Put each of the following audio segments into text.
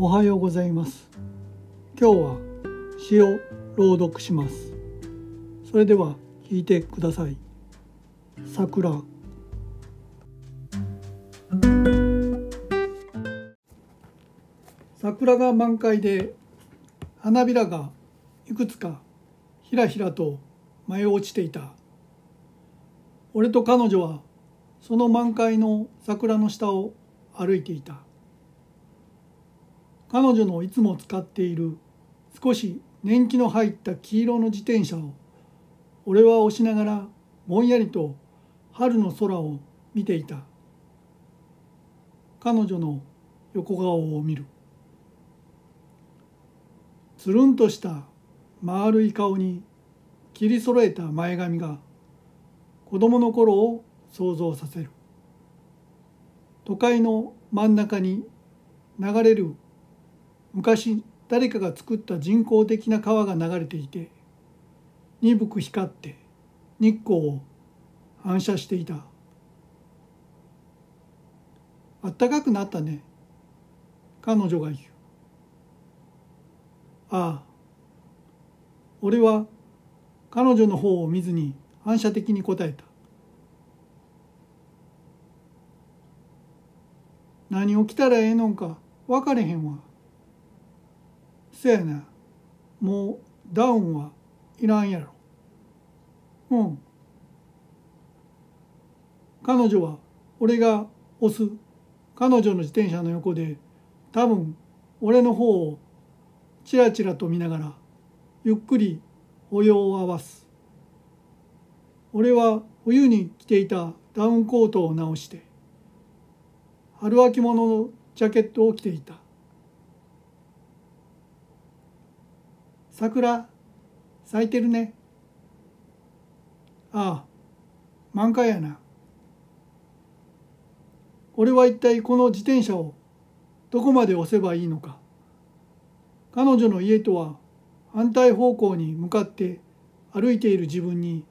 おはようございます。今日は詩を朗読します。それでは聞いてください。桜桜が満開で花びらがいくつかひらひらと舞い落ちていた。俺と彼女はその満開の桜の下を歩いていた。彼女のいつも使っている少し年季の入った黄色の自転車を俺は押しながらぼんやりと春の空を見ていた。彼女の横顔を見る。つるんとした丸い顔に切り揃えた前髪が子供の頃を想像させる。都会の真ん中に流れる昔誰かが作った人工的な川が流れていて鈍く光って日光を反射していた。あったかくなったね。彼女が言う。ああ。俺は彼女の方を見ずに反射的に答えた。何を着たらええのんか分かれへんわ。せやなもうダウンはいらんやろ。うん。彼女は俺が押す。彼女の自転車の横で多分俺の方をちらちらと見ながらゆっくり歩様を合わす。俺は冬に着ていたダウンコートを直して春秋物のジャケットを着ていた。桜咲いてるね。ああ満開やな。俺は一体この自転車をどこまで押せばいいのか。彼女の家とは反対方向に向かって歩いている自分に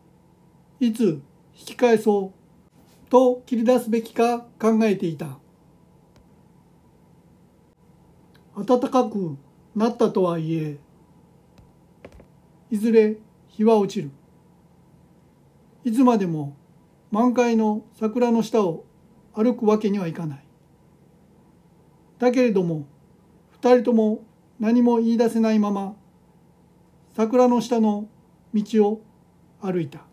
いつ引き返そうと切り出すべきか考えていた。暖かくなったとはいえいずれ日は落ちる。いつまでも満開の桜の下を歩くわけにはいかない。だけれども二人とも何も言い出せないまま桜の下の道を歩いた。